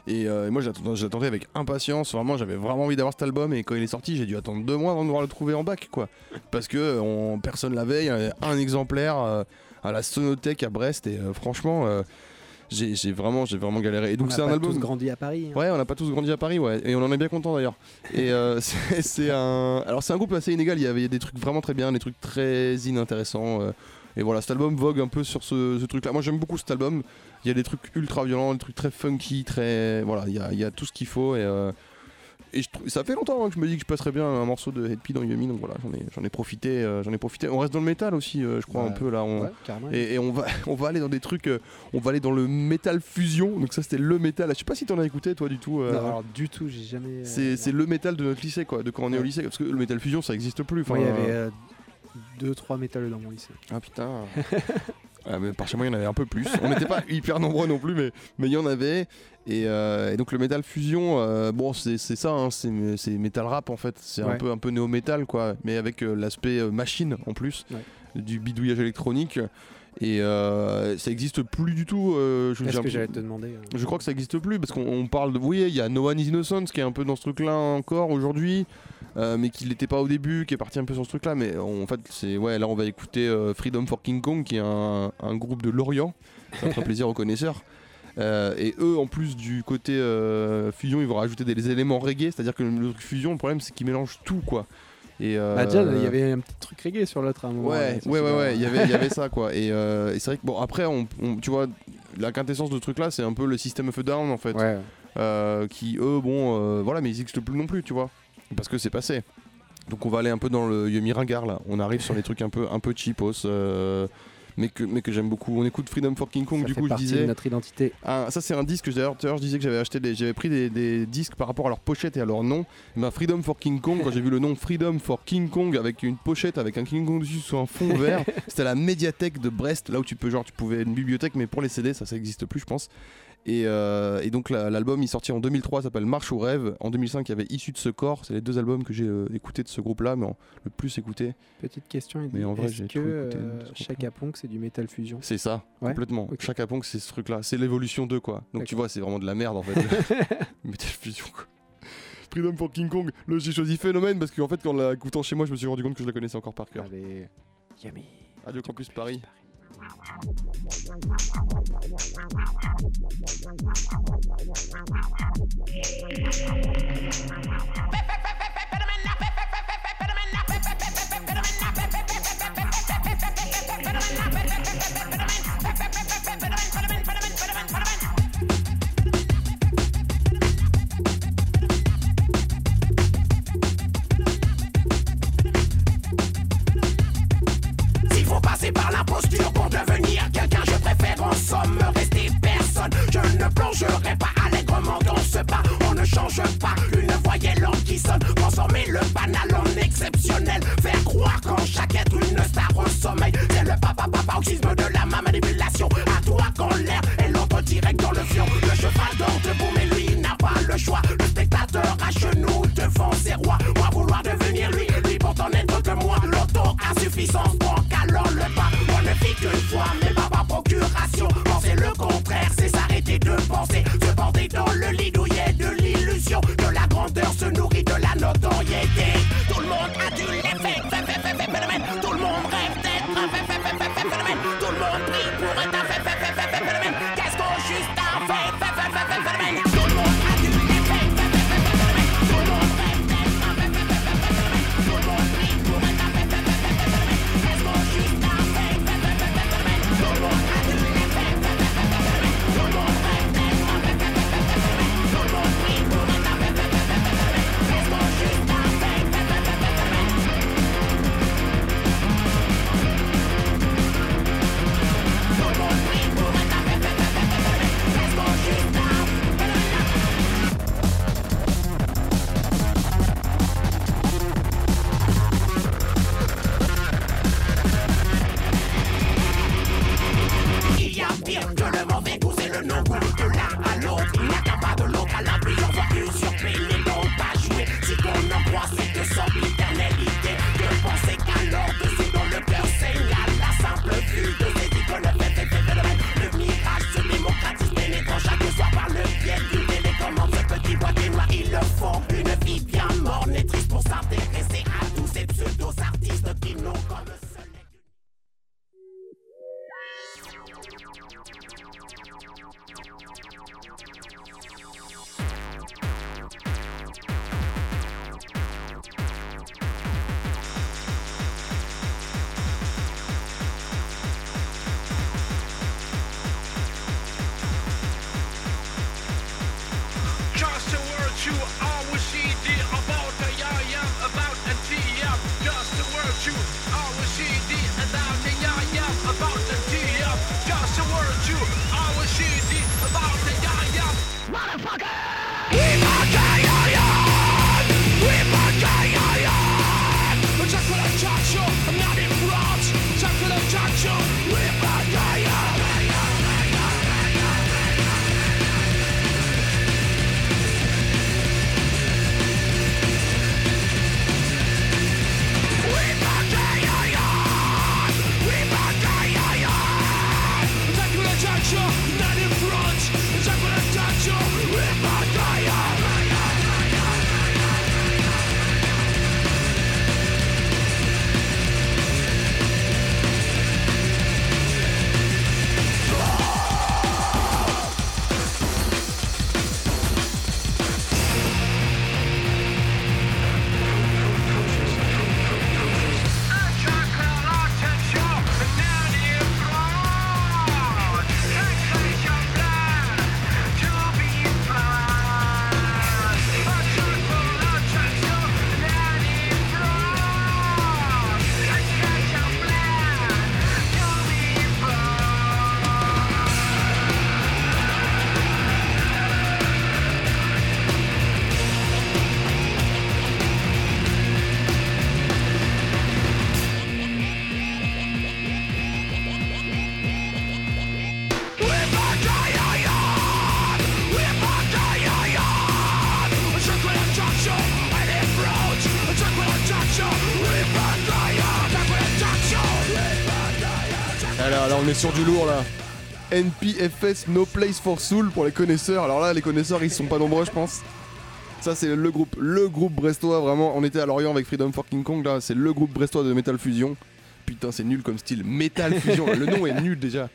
Speaker 3: Et, euh, moi j'attendais avec impatience, vraiment j'avais vraiment envie d'avoir cet album et quand il est sorti j'ai dû attendre deux mois avant de pouvoir le trouver en bac quoi. Parce que euh, on, personne l'avait, il y avait un exemplaire euh, à la Sonothèque à Brest et euh, franchement euh, j'ai vraiment, j'ai vraiment galéré. Et donc
Speaker 1: on
Speaker 3: c'est un
Speaker 1: pas
Speaker 3: album...
Speaker 1: tous grandi à Paris. hein.
Speaker 3: Ouais, on n'a pas tous grandi à Paris, ouais, et on en est bien content d'ailleurs. Et euh, c'est c'est un, alors c'est un groupe assez inégal. Il y avait des trucs vraiment très bien, des trucs très inintéressants. euh, et voilà, cet album vogue un peu sur ce, ce truc-là. Moi, j'aime beaucoup cet album. Il y a des trucs ultra violents, des trucs très funky, très voilà. Il y a, il y a tout ce qu'il faut et euh, et je ça fait longtemps hein, que je me dis que je passerais bien un morceau de Headpie dans Yumi, donc voilà, j'en ai, j'en ai profité, euh, j'en ai profité. On reste dans le métal aussi, euh, je crois
Speaker 1: Ouais.
Speaker 3: un peu là. On,
Speaker 1: Ouais,
Speaker 3: et, et on va, on va aller dans des trucs, euh, on va aller dans le métal fusion. Donc ça c'était le métal. Je sais pas si t'en as écouté toi du tout.
Speaker 1: Non, alors du tout, j'ai jamais.
Speaker 3: c'est c'est le métal de notre lycée quoi, de quand on est au lycée, parce que le métal fusion ça existe plus.
Speaker 1: Il y avait deux, trois métalleux dans mon lycée.
Speaker 3: Ah putain. Mais par chez moi il y en avait un peu plus. On n'était pas hyper nombreux non plus, mais mais il y en avait. Et, euh, et donc le métal fusion, euh, bon c'est c'est ça, hein, c'est c'est métal rap en fait. C'est un peu un peu néo métal quoi, mais avec euh, l'aspect euh, machine en plus,
Speaker 1: Ouais.
Speaker 3: du bidouillage électronique. Et euh, ça existe plus du tout. euh, je-
Speaker 1: que j'allais te demander euh,
Speaker 3: je crois que ça existe plus parce qu'on on parle de. Oui, il y a No One is Innocent qui est un peu dans ce truc-là encore aujourd'hui, euh, mais qui l'était pas au début, qui est parti un peu sur ce truc-là. Mais on- en fait, c'est. Ouais, là, on va écouter euh, Freedom for King Kong qui est un, un groupe de Lorient. Ça fera plaisir aux connaisseurs. Euh, et eux, en plus du côté euh, fusion, ils vont rajouter des éléments reggae, c'est-à-dire que le truc fusion, le problème, c'est qu'ils mélangent tout, quoi. Et, euh,
Speaker 1: Bah, déjà, il y avait un petit truc reggae sur l'autre à un moment.
Speaker 3: Ouais,
Speaker 1: là,
Speaker 3: ouais, ouais, ouais, il y avait, il y avait ça quoi. Et, euh, et c'est vrai que bon, après, on, on- tu vois, la quintessence de ce truc là, c'est un peu le système of Down en fait.
Speaker 1: Ouais.
Speaker 3: Euh, qui eux, bon, euh, voilà, mais ils n'existent plus non plus, tu vois. Parce que c'est passé. Donc on va aller un peu dans le Yumi Ringard là. On arrive sur les trucs un peu, un peu cheapos. euh, mais que, mais que j'aime beaucoup. On écoute Freedom for King Kong,
Speaker 1: Ça
Speaker 3: du
Speaker 1: fait
Speaker 3: coup, je disais.
Speaker 1: de notre identité.
Speaker 3: Ah, ça c'est un disque que d'ailleurs à je disais que j'avais acheté des, j'avais pris des, des disques par rapport à leur pochette et à leur nom. Ma Freedom for King Kong quand j'ai vu le nom Freedom for King Kong avec une pochette avec un King Kong dessus sur un fond vert, c'était la médiathèque de Brest là où tu peux genre tu pouvais une bibliothèque mais pour les CD ça ça existe plus je pense. Et, euh, et donc la- l'album il sortit en 2003 s'appelle Marche au rêve. En 2005 il y avait Issu de ce corps. C'est les deux albums que j'ai euh, écoutés de ce groupe là mais en- le plus écouté.
Speaker 1: Petite question,
Speaker 3: Mais
Speaker 1: dit,
Speaker 3: en vrai,
Speaker 1: est-ce que euh, Chaka Ponk c'est du metal fusion?
Speaker 3: C'est ça,
Speaker 1: Ouais,
Speaker 3: complètement.
Speaker 1: ok.
Speaker 3: Chaka Ponk, c'est ce truc-là. C'est l'évolution 2, quoi. Donc tu vois, c'est vraiment de la merde, en fait. Metal Fusion, quoi. Freedom for King Kong. Là, j'ai choisi Phénomène parce qu'en fait, quand la écoutant chez moi, je me suis rendu compte que je la connaissais encore par cœur.
Speaker 1: Allez, Yummy.
Speaker 3: Radio Campus Paris.
Speaker 6: Better man, better sur du lourd là. NPFS No Place for Soul pour les connaisseurs. Alors là, les connaisseurs, ils sont pas nombreux, je pense. Ça, c'est le groupe, le groupe brestois, vraiment. On était à Lorient avec Freedom for King Kong, là. C'est le groupe brestois de Metal Fusion. Putain, c'est nul comme style. Metal Fusion. le nom est nul déjà.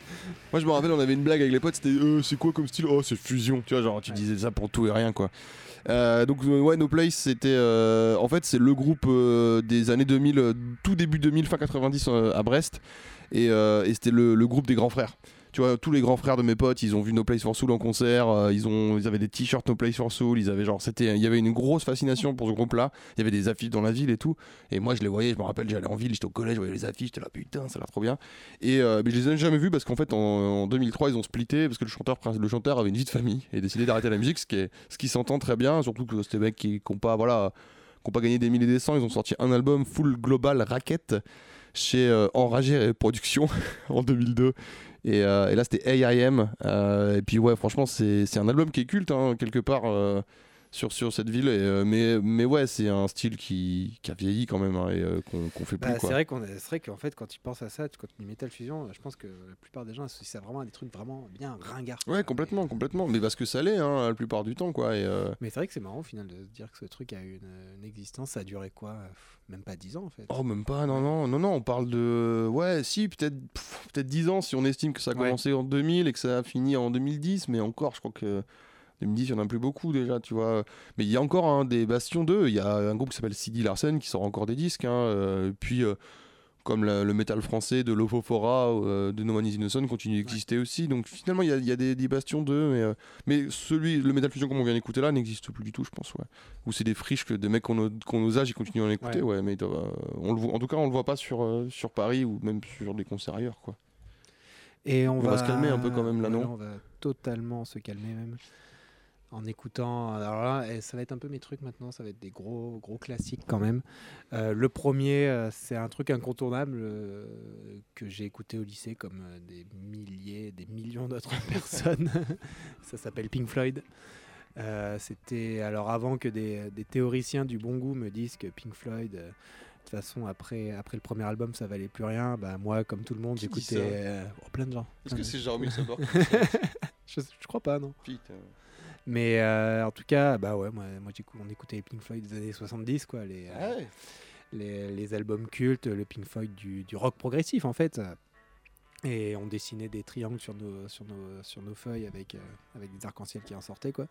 Speaker 6: Moi, je me rappelle, on avait une blague avec les potes. C'était, euh, c'est quoi comme style? Oh, c'est fusion. Tu vois, genre, tu disais ça pour tout et rien, quoi. Euh, donc euh, ouais, No Place, c'était euh, en fait c'est le groupe des années 2000, tout début 2000, fin 90 à Brest. Euh, et, c'était le, groupe des grands frères.
Speaker 3: Tu vois tous les grands frères de mes potes ils ont vu No Place for Soul en concert euh, ils ont ils avaient des t-shirts No Place for Soul ils avaient genre c'était il y avait une grosse fascination pour ce groupe là il y avait des affiches dans la ville et tout. Et moi je les voyais je me rappelle j'allais en ville j'étais au collège je voyais les affiches j'étais là putain ça a l'air trop bien. Et euh, mais je les ai jamais vus parce qu'en fait en, 2003 ils ont splitté parce que le chanteur le chanteur avait une vie de famille et décidé d'arrêter la musique ce qui est, ce qui s'entend très bien surtout que c'était mecs qui n'ont pas voilà qui n'ont gagné des milliers et des cents ils ont sorti un album full global raquette chez euh, Enragé Productions en 2002. Et, euh, et là, c'était AIM. Euh, et puis, ouais, franchement, c'est un album qui est culte, hein, quelque part, sur, sur cette ville. Et, euh, mais, mais ouais, c'est un style qui, qui a vieilli quand même, hein, et euh, qu'on fait plus.
Speaker 1: Bah,
Speaker 3: quoi.
Speaker 1: c'est vrai qu'en fait quand tu penses à ça, quand tu Metal Fusion, je pense que la plupart des gens associent ça vraiment à des trucs vraiment bien ringards. quoi.
Speaker 3: Ouais, complètement, complètement. Mais parce que ça l'est, hein, la plupart du temps, quoi. Et, euh,
Speaker 1: Mais c'est vrai que c'est marrant au final de se dire que ce truc a eu une, une existence, ça a duré quoi Même pas 10 ans en fait.
Speaker 3: Oh, même pas, non, non, non, non, on parle de. Ouais, si, peut-être peut-être 10 ans si on estime que ça a
Speaker 1: Ouais.
Speaker 3: commencé en 2000 et que ça a fini en 2010, mais encore, je crois que 2010, il n'y en a plus beaucoup déjà, tu vois. Mais il y a encore hein, des bastions d'eux. Il y a un groupe qui s'appelle CD Larsen qui sort encore des disques. hein, euh, puis, euh, comme la- le métal français de Lophophora, euh, de No Man Is Innocent continue d'exister aussi. Donc finalement, il y a, y des, des bastions d'eux. Mais, euh, mais celui, le Metal Fusion, comme on vient d'écouter là, n'existe plus du tout, je pense. Ouais. Ou c'est des friches que des mecs qu'on qu'on nos âges, ils continuent à en écouter.
Speaker 1: Ouais.
Speaker 3: Ouais. mais euh, on le en tout cas, on le voit pas sur, sur Paris ou même sur des concerts ailleurs. Quoi.
Speaker 1: Et on,
Speaker 3: On va se calmer un peu quand même, là, non
Speaker 1: On va totalement se calmer même. En écoutant, alors là, et ça va être un peu mes trucs maintenant, ça va être des gros gros classiques quand même. Euh, le premier, euh, c'est un truc incontournable euh, que j'ai écouté au lycée comme des milliers, des millions d'autres personnes. ça s'appelle Pink Floyd. C'était alors avant que des, des théoriciens du bon goût me disent que Pink Floyd, de toute façon après après le premier album ça valait plus rien. Bah moi comme tout le monde j'écoutais euh, oh, plein de gens.
Speaker 3: Est-ce que c'est Jérôme Ilsenberg
Speaker 1: je, je crois pas, non.
Speaker 3: Putain.
Speaker 1: Mais euh, en tout cas, bah ouais, moi, moi on écoutait les Pink Floyd des années 70, quoi. Les, euh, les, les albums cultes, le Pink Floyd du, du rock progressif, en fait. Et on dessinait des triangles sur nos, sur nos, sur nos feuilles avec, euh, avec des arcs-en-ciel qui en sortaient, quoi.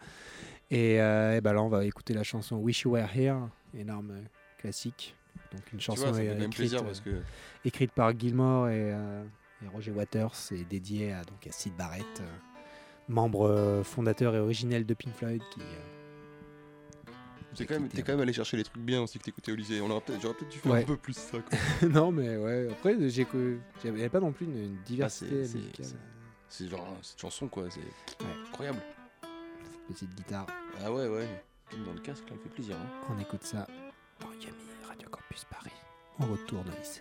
Speaker 1: Et, et bah là, on va écouter la chanson Wish You Were Here, énorme classique. Donc une chanson
Speaker 3: vois,
Speaker 1: écrite,
Speaker 3: plaisir parce que.
Speaker 1: écrite par Gilmore et, et Roger Waters et dédiée à, donc, à Sid Barrett, membre euh, fondateur et originel de Pink Floyd. Qui, euh,
Speaker 3: T'es quand, même- quand même allé chercher les trucs bien aussi que t'écoutais au lycée. Peut-être, j'aurais peut-être dû faire
Speaker 1: Ouais.
Speaker 3: un peu plus ça. Quoi.
Speaker 1: non, mais ouais, après, j'avais pas non plus une, une diversité
Speaker 3: Ah, c'est-
Speaker 1: musicale.
Speaker 3: c'est- C'est genre hein, cette chanson quoi, c'est
Speaker 1: Ouais.
Speaker 3: incroyable.
Speaker 1: Petite guitare.
Speaker 3: Ah ouais ouais. Dans le casque, là, elle fait plaisir. Hein.
Speaker 1: On écoute ça dans Yami Radio Campus Paris. On retourne au lycée.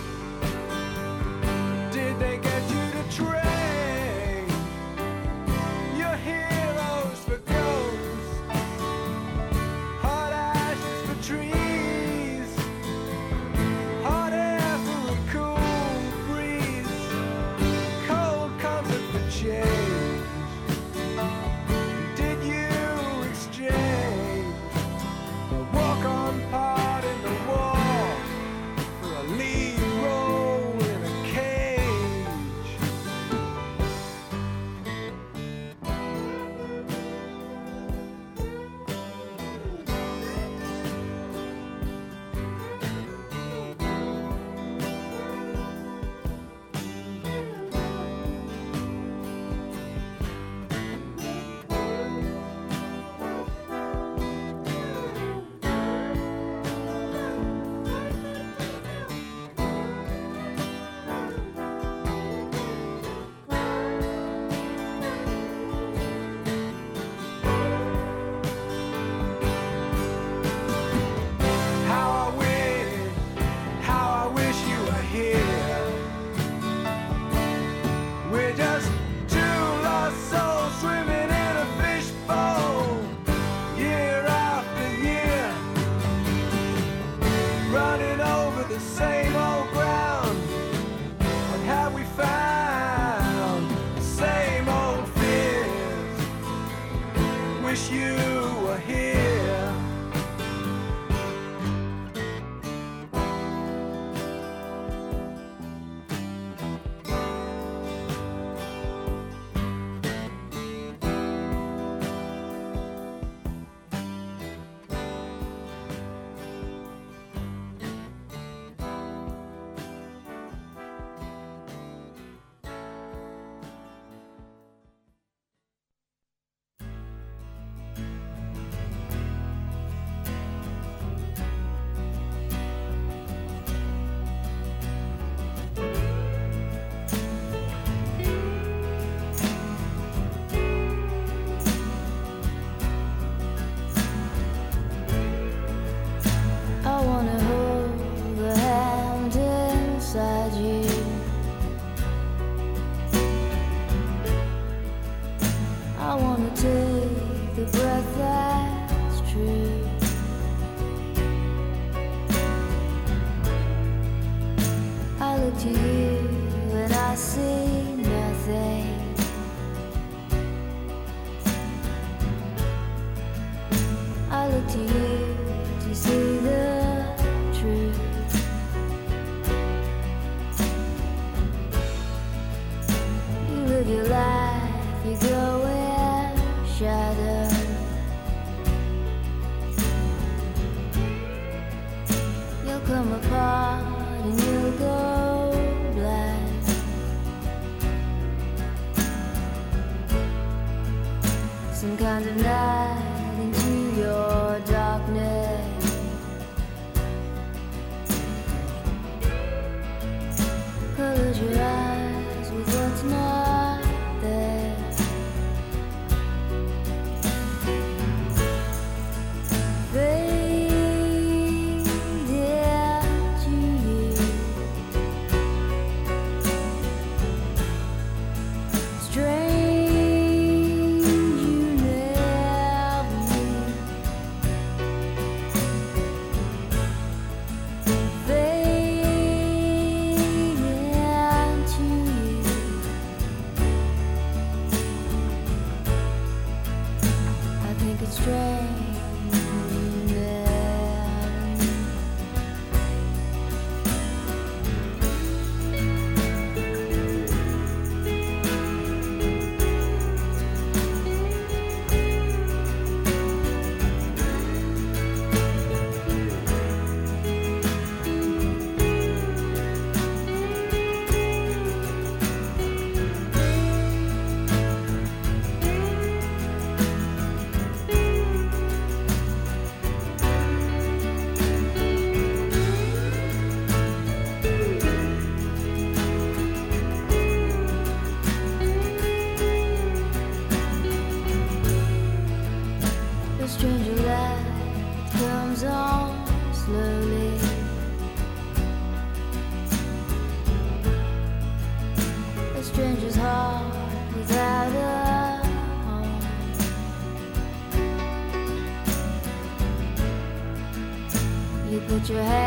Speaker 7: Your
Speaker 8: hands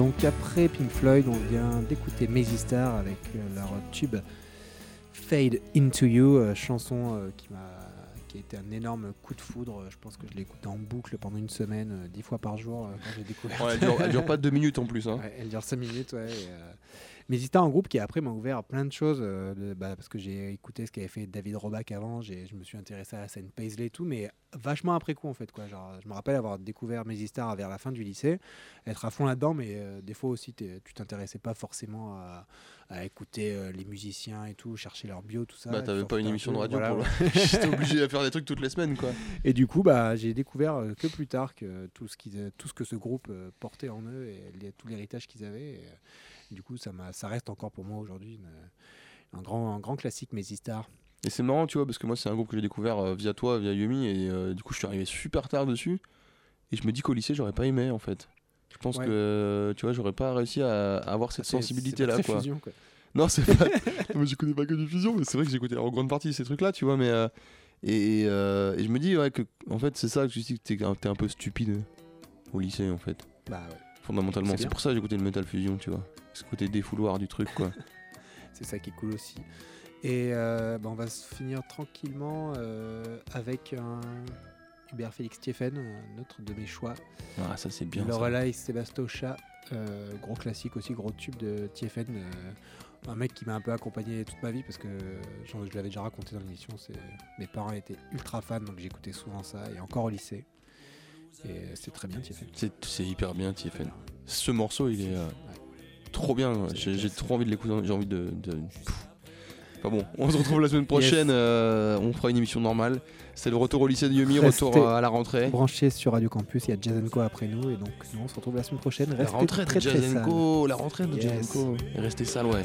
Speaker 1: donc après Pink Floyd, on vient d'écouter Mazy Star avec euh, leur tube Fade Into You, euh, chanson euh, qui m'a qui a été un énorme coup de foudre. Je pense que je l'ai écouté en boucle pendant une semaine, dix fois par jour quand j'ai découvert.
Speaker 9: Ouais, elle, dure, elle dure pas deux minutes en plus. Hein.
Speaker 1: Ouais, elle dure 5 minutes, ouais. et, euh, mais c'était un groupe qui après m'a ouvert plein de choses, euh, bah, parce que j'ai écouté ce qu'avait fait David Roback avant, j'ai- je me suis intéressé à la scène Paisley et tout, mais vachement après coup en fait. Quoi. Genre, je me rappelle avoir découvert Star vers la fin du lycée, être à fond là-dedans, mais euh, des fois aussi tu t'intéressais pas forcément à, à écouter euh, les musiciens et tout, chercher leur bio, tout ça.
Speaker 9: Bah, t'avais pas une émission de radio
Speaker 1: voilà,
Speaker 9: pour
Speaker 1: ouais.
Speaker 9: le. J'étais obligé à faire des trucs toutes les semaines, quoi.
Speaker 1: Et du coup, bah, j'ai découvert que plus tard que tout ce, qu'ils- tout ce que ce groupe portait en eux et les- tout l'héritage qu'ils avaient. Et, du coup, ça, reste encore pour moi aujourd'hui un, grand, un grand classique, Star.
Speaker 9: Et c'est marrant, tu vois, parce que moi, c'est un groupe que j'ai découvert euh, via toi, via Yumi, et euh, du coup, je suis arrivé super tard dessus. Et je me dis qu'au lycée, j'aurais pas aimé, en fait. Je pense
Speaker 1: Ouais.
Speaker 9: que, tu vois, j'aurais pas réussi à, à avoir cette sensibilité-là, quoi.
Speaker 1: fusion, quoi.
Speaker 9: Non, c'est pas. Moi, j'écoutais pas que du fusion, mais c'est vrai que j'écoutais en grande partie ces trucs-là, tu vois. Mais euh, et, euh, et je me dis ouais que en fait c'est ça que je dis que t'es un- un peu stupide au lycée en fait,
Speaker 1: Bah ouais,
Speaker 9: fondamentalement.
Speaker 1: C'est
Speaker 9: pour ça que j'écoutais le metal fusion, tu vois. Ce côté défouloir du truc, quoi.
Speaker 1: c'est ça qui est cool aussi. Et euh, bah, on va se finir tranquillement euh, avec un Hubert Félix Stephen, un autre de mes choix.
Speaker 9: ah, ça c'est bien.
Speaker 1: Lorelai Sebastocha, euh, gros classique aussi, gros tube de TFN. euh, un mec qui m'a un peu accompagné toute ma vie parce que je l'avais déjà raconté dans l'émission. c'est- Mes parents étaient ultra fans donc j'écoutais souvent ça et encore au lycée. Et c'est très bien TFN.
Speaker 9: C'est hyper bien, TFN. Ce morceau, il est trop bien. J'ai trop envie de l'écouter. J'ai envie de. de... Enfin bon, on se retrouve la semaine prochaine. euh, on fera une émission normale. C'est le retour au lycée de Yumi,
Speaker 1: Restez
Speaker 9: retour à la rentrée.
Speaker 1: Branché sur Radio Campus, il y a Jazenko après nous et donc nous on se retrouve la semaine prochaine.
Speaker 9: La
Speaker 1: Restez
Speaker 9: rentrée
Speaker 1: très
Speaker 9: de Jazenko, la rentrée de
Speaker 1: Yes.
Speaker 9: Jazenko. Restez sale, ouais.